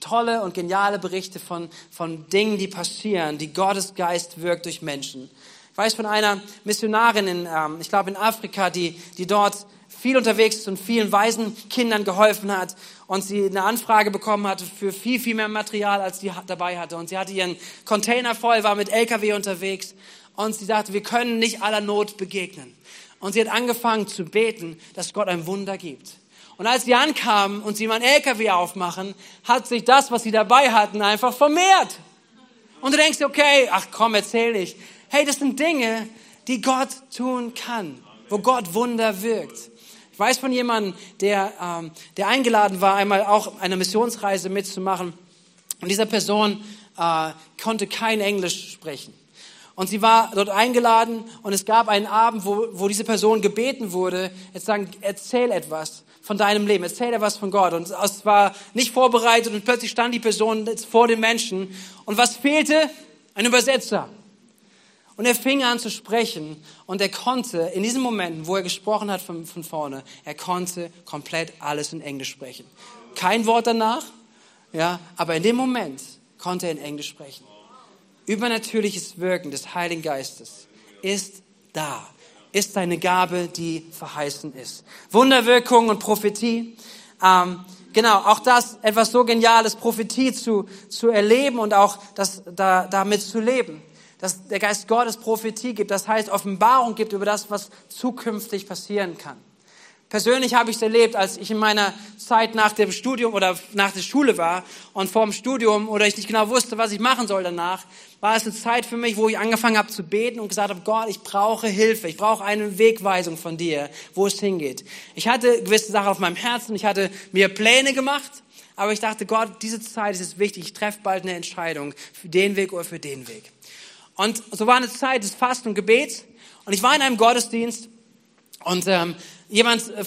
tolle und geniale Berichte von, von Dingen, die passieren, die Gottes Geist wirkt durch Menschen. Ich weiß von einer Missionarin in, ähm, ich glaube in Afrika, die, die dort viel unterwegs ist und vielen Waisenkindern geholfen hat und sie eine Anfrage bekommen hatte für viel, viel mehr Material, als sie dabei hatte. Und sie hatte ihren Container voll, war mit LKW unterwegs und sie sagte, wir können nicht aller Not begegnen. Und sie hat angefangen zu beten, dass Gott ein Wunder gibt. Und als sie ankamen und sie meinen LKW aufmachen, hat sich das, was sie dabei hatten, einfach vermehrt. Und du denkst, okay, ach komm, erzähl nicht. Hey, das sind Dinge, die Gott tun kann, wo Gott Wunder wirkt. Ich weiß von jemandem, der, ähm, der eingeladen war, einmal auch eine Missionsreise mitzumachen. Und dieser Person äh, konnte kein Englisch sprechen. Und sie war dort eingeladen und es gab einen Abend, wo, wo diese Person gebeten wurde, jetzt sagen, erzähl etwas von deinem Leben, erzähl etwas von Gott. Und es war nicht vorbereitet und plötzlich stand die Person vor den Menschen. Und was fehlte? Ein Übersetzer. Und er fing an zu sprechen und er konnte in diesen Momenten, wo er gesprochen hat von, von vorne, er konnte komplett alles in Englisch sprechen. Kein Wort danach, ja, aber in dem Moment konnte er in Englisch sprechen übernatürliches Wirken des Heiligen Geistes ist da, ist seine Gabe, die verheißen ist. Wunderwirkung und Prophetie. Ähm, genau, auch das etwas so Geniales, Prophetie zu, zu erleben und auch das, da, damit zu leben. Dass der Geist Gottes Prophetie gibt, das heißt Offenbarung gibt über das, was zukünftig passieren kann. Persönlich habe ich es erlebt, als ich in meiner Zeit nach dem Studium oder nach der Schule war und vor dem Studium oder ich nicht genau wusste, was ich machen soll danach, war es eine Zeit für mich, wo ich angefangen habe zu beten und gesagt habe, Gott, ich brauche Hilfe, ich brauche eine Wegweisung von dir, wo es hingeht. Ich hatte gewisse Sachen auf meinem Herzen, ich hatte mir Pläne gemacht, aber ich dachte, Gott, diese Zeit ist es wichtig, ich treffe bald eine Entscheidung für den Weg oder für den Weg. Und so war eine Zeit des Fasten und Gebets und ich war in einem Gottesdienst und ähm, jemand, äh,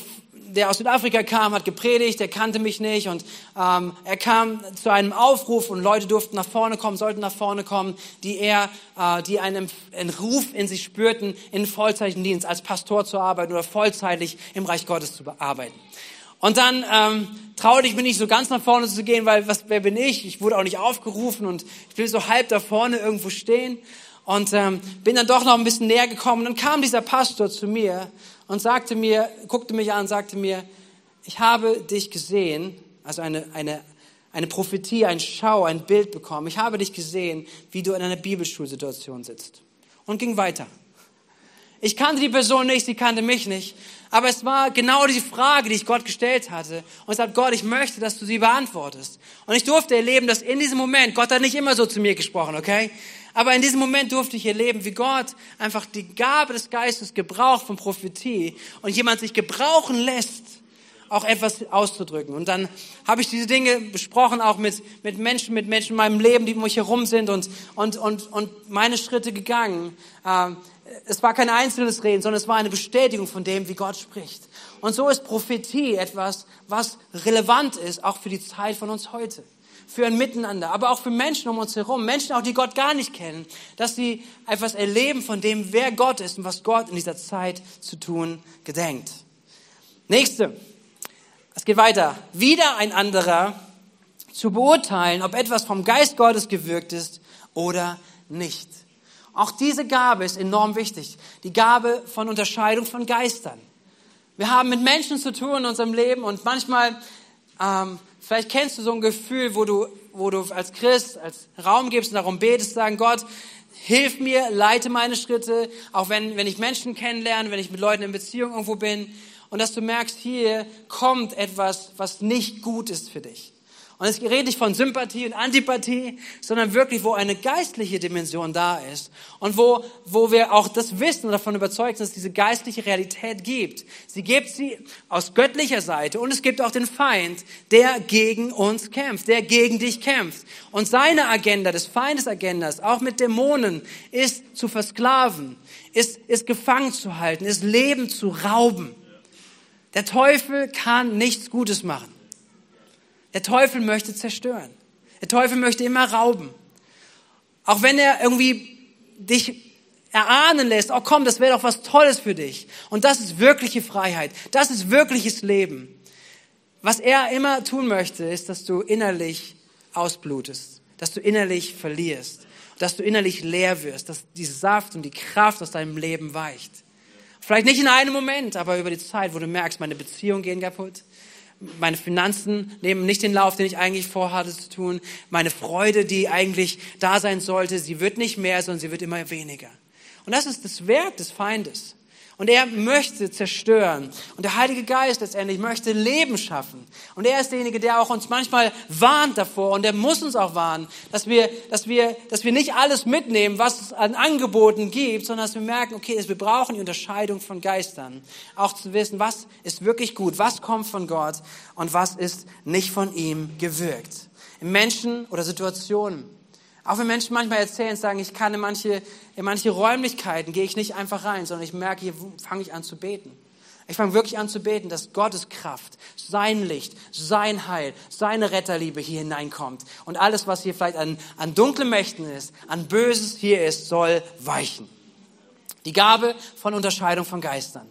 der aus Südafrika kam, hat gepredigt, der kannte mich nicht und ähm, er kam zu einem Aufruf und Leute durften nach vorne kommen, sollten nach vorne kommen, die er, äh, die einen, einen Ruf in sich spürten, in vollzeitigen Dienst als Pastor zu arbeiten oder vollzeitig im Reich Gottes zu arbeiten. Und dann ähm, traute ich mich nicht so ganz nach vorne zu gehen, weil was, wer bin ich? Ich wurde auch nicht aufgerufen und ich will so halb da vorne irgendwo stehen und ähm, bin dann doch noch ein bisschen näher gekommen. Und dann kam dieser Pastor zu mir und sagte mir, guckte mich an und sagte mir, ich habe dich gesehen, also eine, eine, eine Prophetie, ein Schau, ein Bild bekommen. Ich habe dich gesehen, wie du in einer Bibelschulsituation sitzt. Und ging weiter. Ich kannte die Person nicht, sie kannte mich nicht. Aber es war genau die Frage, die ich Gott gestellt hatte. Und ich sagte, Gott, ich möchte, dass du sie beantwortest. Und ich durfte erleben, dass in diesem Moment, Gott hat nicht immer so zu mir gesprochen, okay? Aber in diesem Moment durfte ich erleben, wie Gott einfach die Gabe des Geistes gebraucht von Prophetie und jemand sich gebrauchen lässt, auch etwas auszudrücken. Und dann habe ich diese Dinge besprochen, auch mit, mit Menschen, mit Menschen in meinem Leben, die um mich herum sind und, und, und, und meine Schritte gegangen. Ähm, es war kein einzelnes Reden, sondern es war eine Bestätigung von dem, wie Gott spricht. Und so ist Prophetie etwas, was relevant ist, auch für die Zeit von uns heute für ein Miteinander, aber auch für Menschen um uns herum, Menschen auch, die Gott gar nicht kennen, dass sie etwas erleben von dem, wer Gott ist und was Gott in dieser Zeit zu tun gedenkt. Nächste. Es geht weiter. Wieder ein anderer zu beurteilen, ob etwas vom Geist Gottes gewirkt ist oder nicht. Auch diese Gabe ist enorm wichtig. Die Gabe von Unterscheidung von Geistern. Wir haben mit Menschen zu tun in unserem Leben und manchmal ähm, Vielleicht kennst du so ein Gefühl, wo du, wo du als Christ, als Raum gibst und darum betest, sagen, Gott, hilf mir, leite meine Schritte, auch wenn, wenn ich Menschen kennenlerne, wenn ich mit Leuten in Beziehung irgendwo bin und dass du merkst, hier kommt etwas, was nicht gut ist für dich. Und es redet nicht von Sympathie und Antipathie, sondern wirklich, wo eine geistliche Dimension da ist und wo, wo wir auch das wissen und davon überzeugt sind, dass es diese geistliche Realität gibt. Sie gibt sie aus göttlicher Seite und es gibt auch den Feind, der gegen uns kämpft, der gegen dich kämpft. Und seine Agenda, des Feindes Agendas, auch mit Dämonen, ist zu versklaven, ist, ist gefangen zu halten, ist Leben zu rauben. Der Teufel kann nichts Gutes machen. Der Teufel möchte zerstören. Der Teufel möchte immer rauben. Auch wenn er irgendwie dich erahnen lässt, oh komm, das wäre doch was Tolles für dich. Und das ist wirkliche Freiheit. Das ist wirkliches Leben. Was er immer tun möchte, ist, dass du innerlich ausblutest, dass du innerlich verlierst, dass du innerlich leer wirst, dass die Saft und die Kraft aus deinem Leben weicht. Vielleicht nicht in einem Moment, aber über die Zeit, wo du merkst, meine Beziehungen gehen kaputt, meine Finanzen nehmen nicht den Lauf, den ich eigentlich vorhatte zu tun. Meine Freude, die eigentlich da sein sollte, sie wird nicht mehr, sondern sie wird immer weniger. Und das ist das Werk des Feindes. Und er möchte zerstören. Und der Heilige Geist letztendlich möchte Leben schaffen. Und er ist derjenige, der auch uns manchmal warnt davor. Und er muss uns auch warnen, dass wir, dass wir, dass wir nicht alles mitnehmen, was es an Angeboten gibt, sondern dass wir merken, okay, wir brauchen die Unterscheidung von Geistern. Auch zu wissen, was ist wirklich gut, was kommt von Gott und was ist nicht von ihm gewirkt. In Menschen oder Situationen. Auch wenn Menschen manchmal erzählen, sagen, ich kann in manche, in manche Räumlichkeiten, gehe ich nicht einfach rein, sondern ich merke, hier fange ich an zu beten. Ich fange wirklich an zu beten, dass Gottes Kraft, sein Licht, sein Heil, seine Retterliebe hier hineinkommt. Und alles, was hier vielleicht an, an dunklen Mächten ist, an Böses hier ist, soll weichen. Die Gabe von Unterscheidung von Geistern.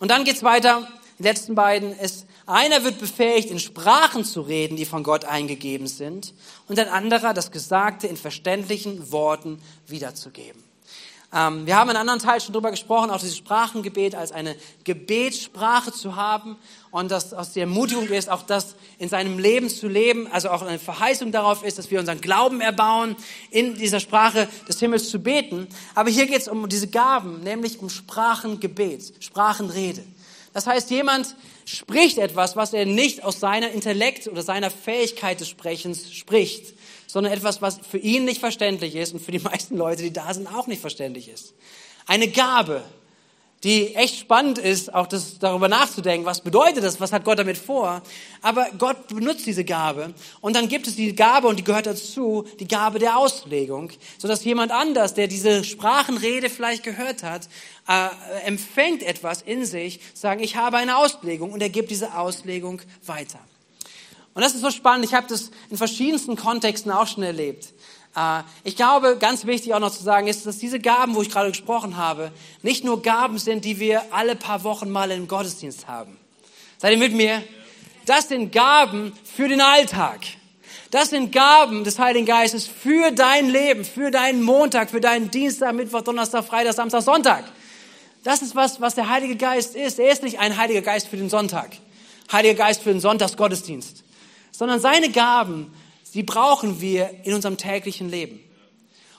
Und dann geht's weiter. Die letzten beiden ist einer wird befähigt, in Sprachen zu reden, die von Gott eingegeben sind, und ein anderer das Gesagte in verständlichen Worten wiederzugeben. Ähm, wir haben in einem anderen Teil schon darüber gesprochen, auch dieses Sprachengebet als eine Gebetssprache zu haben und dass aus der Ermutigung ist, auch das in seinem Leben zu leben, also auch eine Verheißung darauf ist, dass wir unseren Glauben erbauen, in dieser Sprache des Himmels zu beten. Aber hier geht es um diese Gaben, nämlich um Sprachengebet, Sprachenrede. Das heißt, jemand spricht etwas, was er nicht aus seiner Intellekt oder seiner Fähigkeit des Sprechens spricht, sondern etwas, was für ihn nicht verständlich ist und für die meisten Leute, die da sind, auch nicht verständlich ist. Eine Gabe, die echt spannend ist, auch das, darüber nachzudenken, was bedeutet das, was hat Gott damit vor. Aber Gott benutzt diese Gabe und dann gibt es die Gabe und die gehört dazu, die Gabe der Auslegung, sodass jemand anders, der diese Sprachenrede vielleicht gehört hat, äh, empfängt etwas in sich, sagen, ich habe eine Auslegung und er gibt diese Auslegung weiter. Und das ist so spannend, ich habe das in verschiedensten Kontexten auch schon erlebt. Äh, ich glaube, ganz wichtig auch noch zu sagen ist, dass diese Gaben, wo ich gerade gesprochen habe, nicht nur Gaben sind, die wir alle paar Wochen mal im Gottesdienst haben. Seid ihr mit mir? Das sind Gaben für den Alltag. Das sind Gaben des Heiligen Geistes für dein Leben, für deinen Montag, für deinen Dienstag, Mittwoch, Donnerstag, Freitag, Samstag, Sonntag. Das ist was, was der Heilige Geist ist. Er ist nicht ein Heiliger Geist für den Sonntag, Heiliger Geist für den Sonntagsgottesdienst, sondern seine Gaben die brauchen wir in unserem täglichen Leben.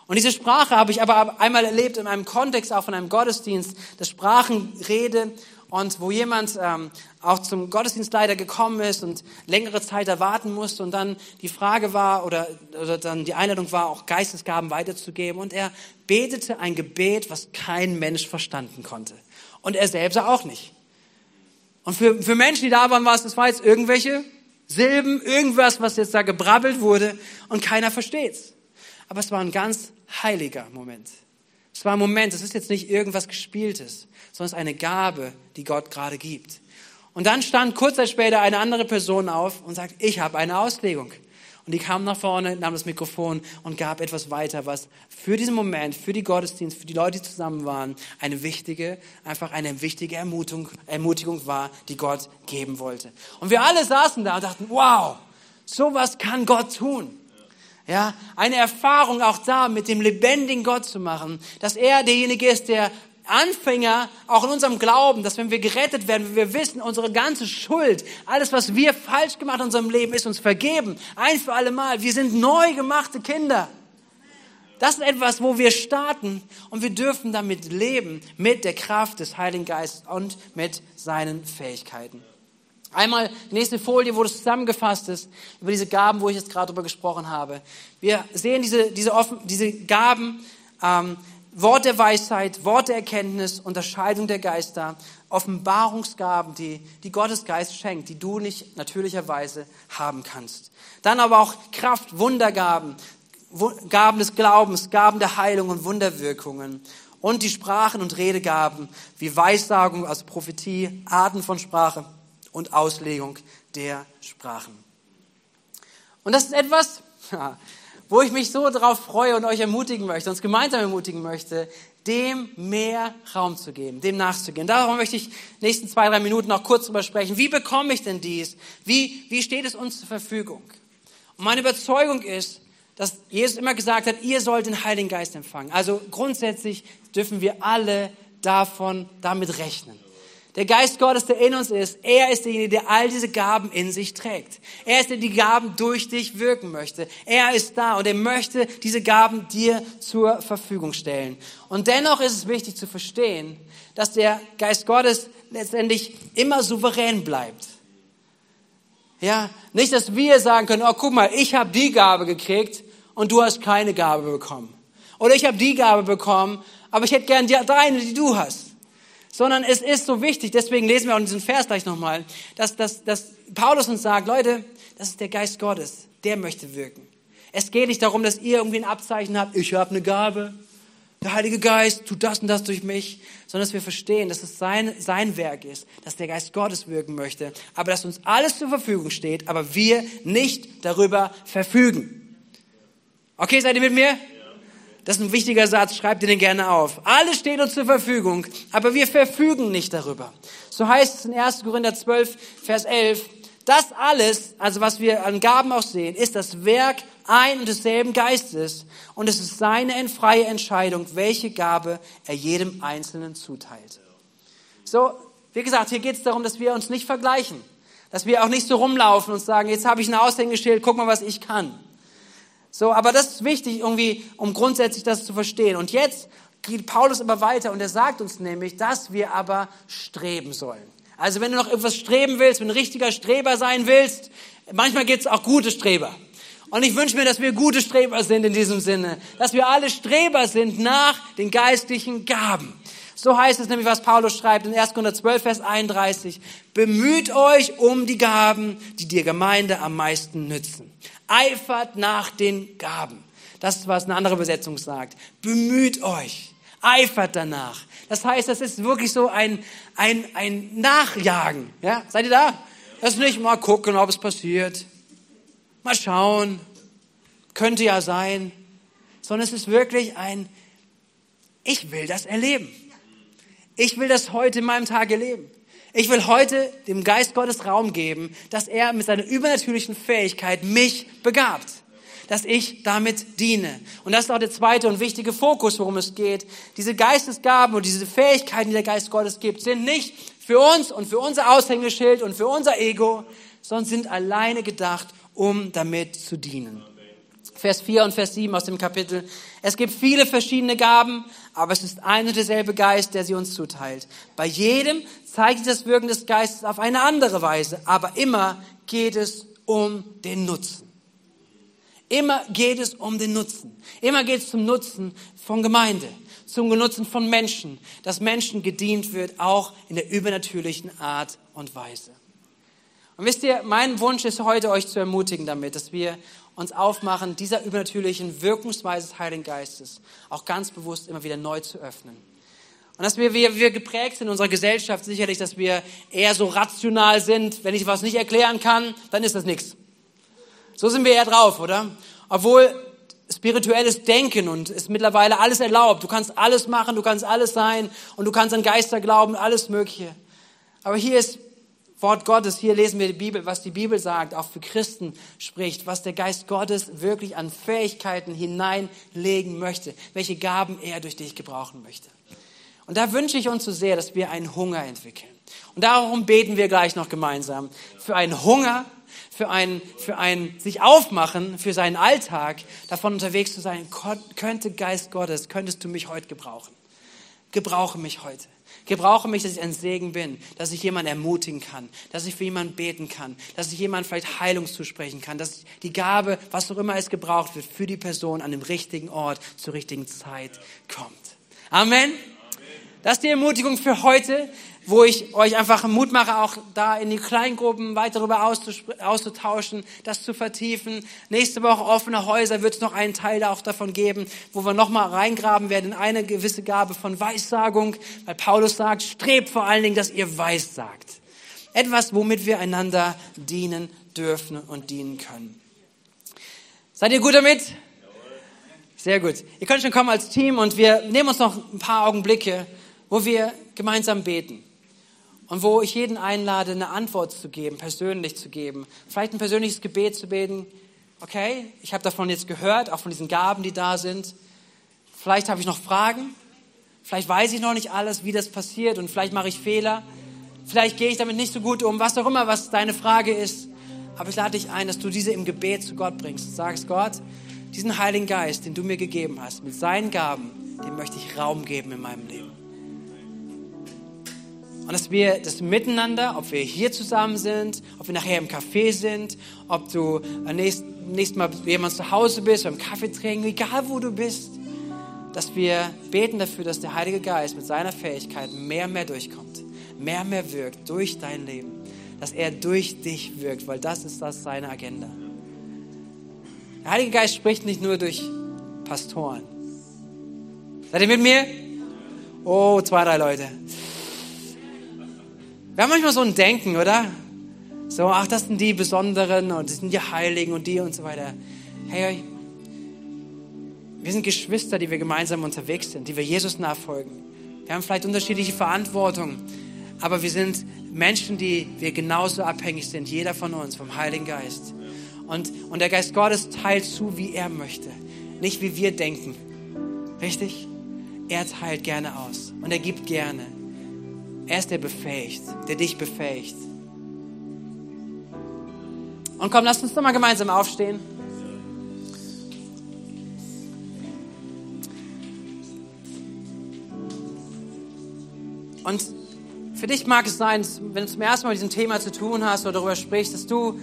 Und diese Sprache habe ich aber einmal erlebt in einem Kontext, auch von einem Gottesdienst, das Sprachenrede und wo jemand ähm, auch zum Gottesdienstleiter gekommen ist und längere Zeit erwarten musste und dann die Frage war oder, oder dann die Einladung war, auch Geistesgaben weiterzugeben und er betete ein Gebet, was kein Mensch verstanden konnte und er selbst auch nicht. Und für, für Menschen, die da waren, war es, das war jetzt irgendwelche Silben, irgendwas, was jetzt da gebrabbelt wurde und keiner versteht's. Aber es war ein ganz heiliger Moment. Es war ein Moment, es ist jetzt nicht irgendwas Gespieltes, sondern es ist eine Gabe, die Gott gerade gibt. Und dann stand kurz später eine andere Person auf und sagt, ich habe eine Auslegung. Und die kam nach vorne, nahm das Mikrofon und gab etwas weiter, was für diesen Moment, für die Gottesdienst, für die Leute, die zusammen waren, eine wichtige, einfach eine wichtige Ermutigung, Ermutigung war, die Gott geben wollte. Und wir alle saßen da und dachten, wow, sowas kann Gott tun. Ja, eine Erfahrung auch da mit dem lebendigen Gott zu machen, dass er derjenige ist, der Anfänger auch in unserem Glauben, dass wenn wir gerettet werden, wenn wir wissen, unsere ganze Schuld, alles, was wir falsch gemacht in unserem Leben, ist uns vergeben. Ein für alle Mal. Wir sind neu gemachte Kinder. Das ist etwas, wo wir starten und wir dürfen damit leben, mit der Kraft des Heiligen Geistes und mit seinen Fähigkeiten. Einmal die nächste Folie, wo das zusammengefasst ist, über diese Gaben, wo ich jetzt gerade drüber gesprochen habe. Wir sehen diese, diese, offen, diese Gaben, ähm, Wort der Weisheit, Wort der Erkenntnis, Unterscheidung der Geister, Offenbarungsgaben, die, die Gottes Geist schenkt, die du nicht natürlicherweise haben kannst. Dann aber auch Kraft, Wundergaben, Gaben des Glaubens, Gaben der Heilung und Wunderwirkungen. Und die Sprachen und Redegaben wie Weissagung, also Prophetie, Arten von Sprache und Auslegung der Sprachen. Und das ist etwas, <laughs> wo ich mich so darauf freue und euch ermutigen möchte, uns gemeinsam ermutigen möchte, dem mehr Raum zu geben, dem nachzugehen. Darum möchte ich nächsten zwei, drei Minuten noch kurz drüber sprechen. Wie bekomme ich denn dies? Wie, wie steht es uns zur Verfügung? Und meine Überzeugung ist, dass Jesus immer gesagt hat, ihr sollt den Heiligen Geist empfangen. Also grundsätzlich dürfen wir alle davon, damit rechnen. Der Geist Gottes, der in uns ist, er ist derjenige, der all diese Gaben in sich trägt. Er ist der, der die Gaben durch dich wirken möchte. Er ist da und er möchte diese Gaben dir zur Verfügung stellen. Und dennoch ist es wichtig zu verstehen, dass der Geist Gottes letztendlich immer souverän bleibt. Ja, nicht, dass wir sagen können, oh, guck mal, ich habe die Gabe gekriegt und du hast keine Gabe bekommen. Oder ich habe die Gabe bekommen, aber ich hätte gern die deine, die du hast sondern es ist so wichtig, deswegen lesen wir auch diesen Vers gleich nochmal, dass, dass, dass Paulus uns sagt, Leute, das ist der Geist Gottes, der möchte wirken. Es geht nicht darum, dass ihr irgendwie ein Abzeichen habt, ich habe eine Gabe, der Heilige Geist tut das und das durch mich, sondern dass wir verstehen, dass es sein, sein Werk ist, dass der Geist Gottes wirken möchte, aber dass uns alles zur Verfügung steht, aber wir nicht darüber verfügen. Okay, seid ihr mit mir? Das ist ein wichtiger Satz, schreibt ihr den gerne auf. Alles steht uns zur Verfügung, aber wir verfügen nicht darüber. So heißt es in 1. Korinther 12, Vers 11. Das alles, also was wir an Gaben auch sehen, ist das Werk ein und desselben Geistes. Und es ist seine freie Entscheidung, welche Gabe er jedem Einzelnen zuteilt. So, wie gesagt, hier geht es darum, dass wir uns nicht vergleichen. Dass wir auch nicht so rumlaufen und sagen, jetzt habe ich ein Aushängeschild, guck mal, was ich kann. So, aber das ist wichtig irgendwie, um grundsätzlich das zu verstehen. Und jetzt geht Paulus aber weiter und er sagt uns nämlich, dass wir aber streben sollen. Also wenn du noch etwas streben willst, wenn du ein richtiger Streber sein willst, manchmal gibt es auch gute Streber. Und ich wünsche mir, dass wir gute Streber sind in diesem Sinne, dass wir alle Streber sind nach den geistlichen Gaben. So heißt es nämlich, was Paulus schreibt in 1. Korinther 12, Vers 31. Bemüht euch um die Gaben, die der Gemeinde am meisten nützen. Eifert nach den Gaben. Das ist, was eine andere Übersetzung sagt. Bemüht euch. Eifert danach. Das heißt, das ist wirklich so ein, ein, ein Nachjagen. Ja? Seid ihr da? Das ist nicht mal gucken, ob es passiert. Mal schauen. Könnte ja sein. Sondern es ist wirklich ein, ich will das erleben. Ich will das heute in meinem Tag erleben. Ich will heute dem Geist Gottes Raum geben, dass er mit seiner übernatürlichen Fähigkeit mich begabt, dass ich damit diene. Und das ist auch der zweite und wichtige Fokus, worum es geht. Diese Geistesgaben und diese Fähigkeiten, die der Geist Gottes gibt, sind nicht für uns und für unser Aushängeschild und für unser Ego, sondern sind alleine gedacht, um damit zu dienen. Vers 4 und Vers 7 aus dem Kapitel. Es gibt viele verschiedene Gaben, aber es ist ein und derselbe Geist, der sie uns zuteilt. Bei jedem zeigt das Wirken des Geistes auf eine andere Weise, aber immer geht es um den Nutzen. Immer geht es um den Nutzen. Immer geht es zum Nutzen von Gemeinde, zum Nutzen von Menschen, dass Menschen gedient wird, auch in der übernatürlichen Art und Weise. Und wisst ihr, mein Wunsch ist heute, euch zu ermutigen damit, dass wir uns aufmachen, dieser übernatürlichen Wirkungsweise des Heiligen Geistes auch ganz bewusst immer wieder neu zu öffnen. Und dass wir, wir, wir geprägt sind in unserer Gesellschaft sicherlich, dass wir eher so rational sind. Wenn ich was nicht erklären kann, dann ist das nichts. So sind wir eher drauf, oder? Obwohl spirituelles Denken und ist mittlerweile alles erlaubt. Du kannst alles machen, du kannst alles sein und du kannst an Geister glauben, alles Mögliche. Aber hier ist Wort Gottes, hier lesen wir die Bibel, was die Bibel sagt, auch für Christen spricht, was der Geist Gottes wirklich an Fähigkeiten hineinlegen möchte, welche Gaben er durch dich gebrauchen möchte. Und da wünsche ich uns so sehr, dass wir einen Hunger entwickeln. Und darum beten wir gleich noch gemeinsam für einen Hunger, für ein, für ein sich aufmachen, für seinen Alltag, davon unterwegs zu sein, könnte Geist Gottes, könntest du mich heute gebrauchen. gebrauche mich heute. Gebrauche mich, dass ich ein Segen bin, dass ich jemanden ermutigen kann, dass ich für jemanden beten kann, dass ich jemanden vielleicht Heilung zusprechen kann, dass die Gabe, was auch immer es gebraucht wird, für die Person an dem richtigen Ort zur richtigen Zeit kommt. Amen. Das ist die Ermutigung für heute wo ich euch einfach Mut mache, auch da in die Kleingruppen weiter darüber auszutauschen, das zu vertiefen. Nächste Woche offene Häuser wird es noch einen Teil auch davon geben, wo wir nochmal reingraben werden in eine gewisse Gabe von Weissagung, weil Paulus sagt, strebt vor allen Dingen, dass ihr weissagt. Etwas, womit wir einander dienen dürfen und dienen können. Seid ihr gut damit? Sehr gut. Ihr könnt schon kommen als Team und wir nehmen uns noch ein paar Augenblicke, wo wir gemeinsam beten und wo ich jeden einlade, eine Antwort zu geben, persönlich zu geben. Vielleicht ein persönliches Gebet zu beten. Okay, ich habe davon jetzt gehört, auch von diesen Gaben, die da sind. Vielleicht habe ich noch Fragen. Vielleicht weiß ich noch nicht alles, wie das passiert und vielleicht mache ich Fehler. Vielleicht gehe ich damit nicht so gut um, was auch immer, was deine Frage ist. Aber ich lade dich ein, dass du diese im Gebet zu Gott bringst sagst, Gott, diesen Heiligen Geist, den du mir gegeben hast, mit seinen Gaben, dem möchte ich Raum geben in meinem Leben. Und dass wir das miteinander, ob wir hier zusammen sind, ob wir nachher im Café sind, ob du nächst, nächstes Mal jemand zu Hause bist oder im Kaffee trinken, egal wo du bist, dass wir beten dafür, dass der Heilige Geist mit seiner Fähigkeit mehr und mehr durchkommt, mehr und mehr wirkt durch dein Leben, dass er durch dich wirkt, weil das ist das seine Agenda. Der Heilige Geist spricht nicht nur durch Pastoren. Seid ihr mit mir? Oh, zwei, drei Leute. Wir haben manchmal so ein Denken, oder? So, ach, das sind die Besonderen und das sind die Heiligen und die und so weiter. Hey, wir sind Geschwister, die wir gemeinsam unterwegs sind, die wir Jesus nachfolgen. Wir haben vielleicht unterschiedliche Verantwortung, aber wir sind Menschen, die wir genauso abhängig sind, jeder von uns, vom Heiligen Geist. Und, und der Geist Gottes teilt zu, wie er möchte, nicht wie wir denken. Richtig? Er teilt gerne aus und er gibt gerne. Er ist der befähigt, der dich befähigt. Und komm, lass uns doch mal gemeinsam aufstehen. Und für dich mag es sein, wenn du zum ersten Mal mit diesem Thema zu tun hast oder darüber sprichst, dass du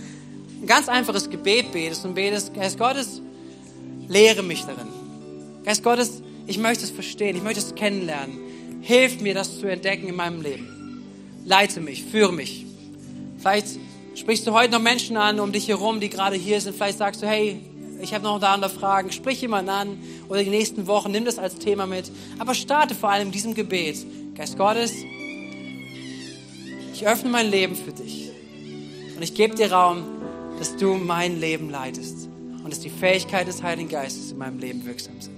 ein ganz einfaches Gebet betest und betest, Geist Gottes, lehre mich darin. Geist Gottes, ich möchte es verstehen, ich möchte es kennenlernen. Hilf mir, das zu entdecken in meinem Leben. Leite mich, führe mich. Vielleicht sprichst du heute noch Menschen an um dich herum, die gerade hier sind. Vielleicht sagst du, hey, ich habe noch da andere Fragen. Sprich jemanden an oder die nächsten Wochen, nimm das als Thema mit. Aber starte vor allem diesem Gebet. Geist Gottes, ich öffne mein Leben für dich. Und ich gebe dir Raum, dass du mein Leben leitest. Und dass die Fähigkeit des Heiligen Geistes in meinem Leben wirksam sind.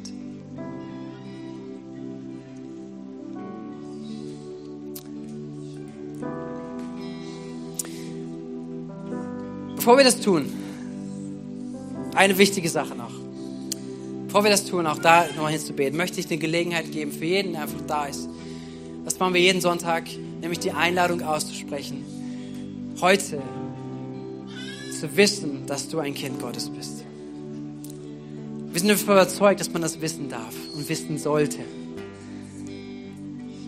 Bevor wir das tun, eine wichtige Sache noch. Bevor wir das tun, auch da nochmal hinzubeten, möchte ich eine Gelegenheit geben für jeden, der einfach da ist. Das machen wir jeden Sonntag, nämlich die Einladung auszusprechen. Heute zu wissen, dass du ein Kind Gottes bist. Wir sind überzeugt, dass man das wissen darf und wissen sollte.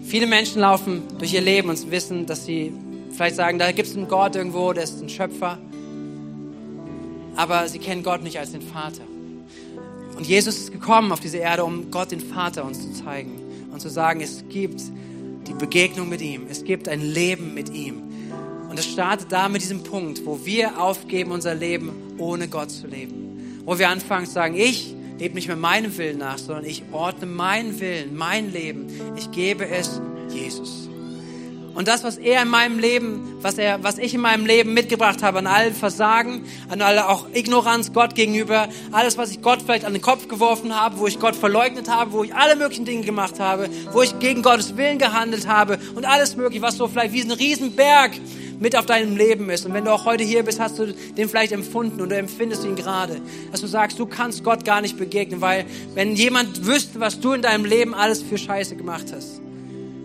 Viele Menschen laufen durch ihr Leben und wissen, dass sie vielleicht sagen, da gibt es einen Gott irgendwo, der ist ein Schöpfer aber sie kennen Gott nicht als den Vater. Und Jesus ist gekommen auf diese Erde, um Gott, den Vater, uns zu zeigen und zu sagen, es gibt die Begegnung mit ihm, es gibt ein Leben mit ihm. Und es startet da mit diesem Punkt, wo wir aufgeben, unser Leben ohne Gott zu leben. Wo wir anfangen zu sagen, ich lebe nicht mehr meinem Willen nach, sondern ich ordne meinen Willen, mein Leben. Ich gebe es Jesus. Und das, was er in meinem Leben, was er, was ich in meinem Leben mitgebracht habe, an allen Versagen, an alle auch Ignoranz Gott gegenüber, alles, was ich Gott vielleicht an den Kopf geworfen habe, wo ich Gott verleugnet habe, wo ich alle möglichen Dinge gemacht habe, wo ich gegen Gottes Willen gehandelt habe und alles mögliche, was so vielleicht wie ein Riesenberg mit auf deinem Leben ist. Und wenn du auch heute hier bist, hast du den vielleicht empfunden oder empfindest ihn gerade, dass du sagst, du kannst Gott gar nicht begegnen, weil wenn jemand wüsste, was du in deinem Leben alles für Scheiße gemacht hast,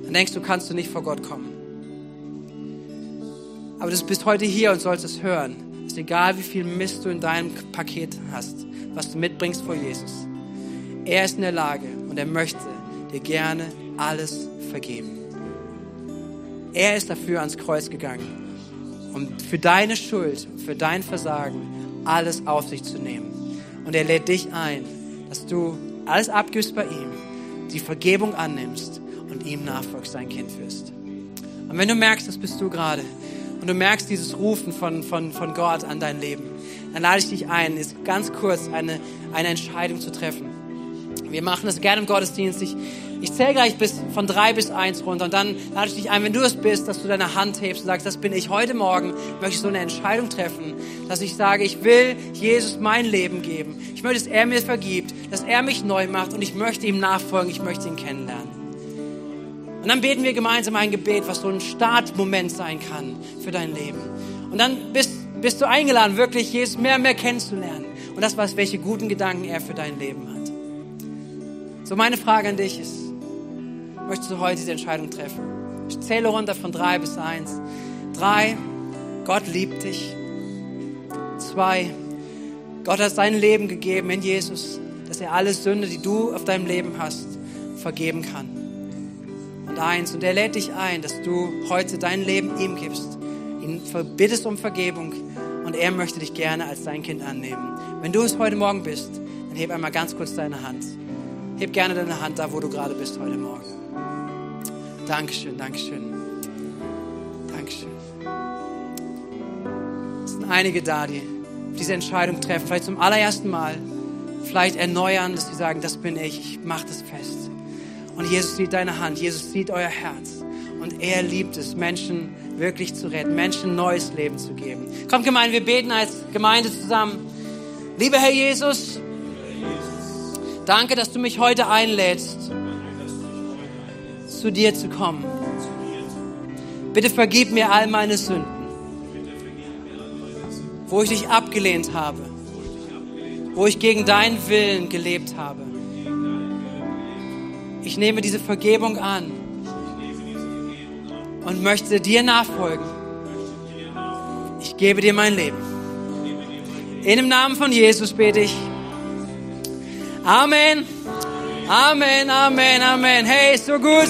dann denkst du, kannst du nicht vor Gott kommen. Aber du bist heute hier und sollst es hören. Ist egal, wie viel Mist du in deinem Paket hast, was du mitbringst vor Jesus. Er ist in der Lage und er möchte dir gerne alles vergeben. Er ist dafür ans Kreuz gegangen, um für deine Schuld, für dein Versagen alles auf sich zu nehmen. Und er lädt dich ein, dass du alles abgibst bei ihm, die Vergebung annimmst und ihm nachfolgst, sein Kind wirst. Und wenn du merkst, das bist du gerade, und du merkst dieses Rufen von, von, von Gott an dein Leben, dann lade ich dich ein, ist ganz kurz eine, eine Entscheidung zu treffen. Wir machen das gerne im Gottesdienst. Ich, ich zähle gleich bis, von drei bis eins runter und dann lade ich dich ein, wenn du es bist, dass du deine Hand hebst und sagst, das bin ich heute Morgen, möchte ich so eine Entscheidung treffen, dass ich sage, ich will Jesus mein Leben geben. Ich möchte, dass er mir vergibt, dass er mich neu macht und ich möchte ihm nachfolgen, ich möchte ihn kennenlernen. Und dann beten wir gemeinsam ein Gebet, was so ein Startmoment sein kann für dein Leben. Und dann bist, bist du eingeladen, wirklich Jesus mehr und mehr kennenzulernen. Und das, was, welche guten Gedanken er für dein Leben hat. So meine Frage an dich ist, möchtest du heute diese Entscheidung treffen? Ich zähle runter von drei bis eins. Drei, Gott liebt dich. Zwei, Gott hat sein Leben gegeben in Jesus, dass er alle Sünde, die du auf deinem Leben hast, vergeben kann. Und eins, und er lädt dich ein, dass du heute dein Leben ihm gibst, ihn bittest um Vergebung und er möchte dich gerne als dein Kind annehmen. Wenn du es heute Morgen bist, dann heb einmal ganz kurz deine Hand. Heb gerne deine Hand da, wo du gerade bist heute Morgen. Dankeschön, Dankeschön. Dankeschön. Es sind einige da, die diese Entscheidung treffen, vielleicht zum allerersten Mal, vielleicht erneuern, dass sie sagen, das bin ich, ich mache das fest. Und Jesus sieht deine Hand, Jesus sieht euer Herz. Und er liebt es, Menschen wirklich zu retten, Menschen neues Leben zu geben. Kommt Gemeinde, wir beten als Gemeinde zusammen. Lieber Herr Jesus, danke, dass du mich heute einlädst, zu dir zu kommen. Bitte vergib mir all meine Sünden, wo ich dich abgelehnt habe, wo ich gegen deinen Willen gelebt habe. Ich nehme diese Vergebung an und möchte dir nachfolgen. Ich gebe dir mein Leben. In dem Namen von Jesus bete ich. Amen. Amen, Amen, Amen. Hey, ist so gut.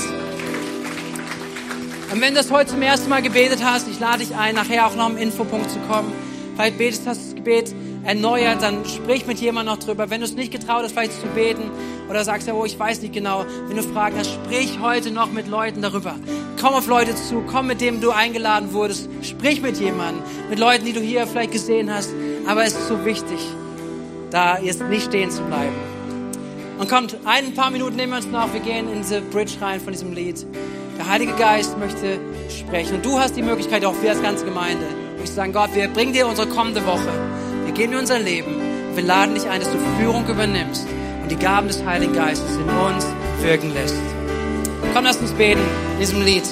Und wenn du das heute zum ersten Mal gebetet hast, ich lade dich ein, nachher auch noch im Infopunkt zu kommen. Vielleicht betest du das Gebet erneuert, dann sprich mit jemandem noch drüber. Wenn du es nicht getraut hast, vielleicht zu beten oder sagst, ja, oh, ich weiß nicht genau, wenn du Fragen hast, sprich heute noch mit Leuten darüber. Komm auf Leute zu, komm mit dem du eingeladen wurdest, sprich mit jemandem, mit Leuten, die du hier vielleicht gesehen hast. Aber es ist so wichtig, da jetzt nicht stehen zu bleiben. Und kommt, ein paar Minuten nehmen wir uns noch, wir gehen in diese Bridge rein von diesem Lied. Der Heilige Geist möchte sprechen. Und du hast die Möglichkeit, auch wir als ganze Gemeinde, ich sagen, Gott, wir bringen dir unsere kommende Woche. Wir gehen in unser Leben. Wir laden dich ein, dass du Führung übernimmst und die Gaben des Heiligen Geistes in uns wirken lässt. Komm, lass uns beten in diesem Lied.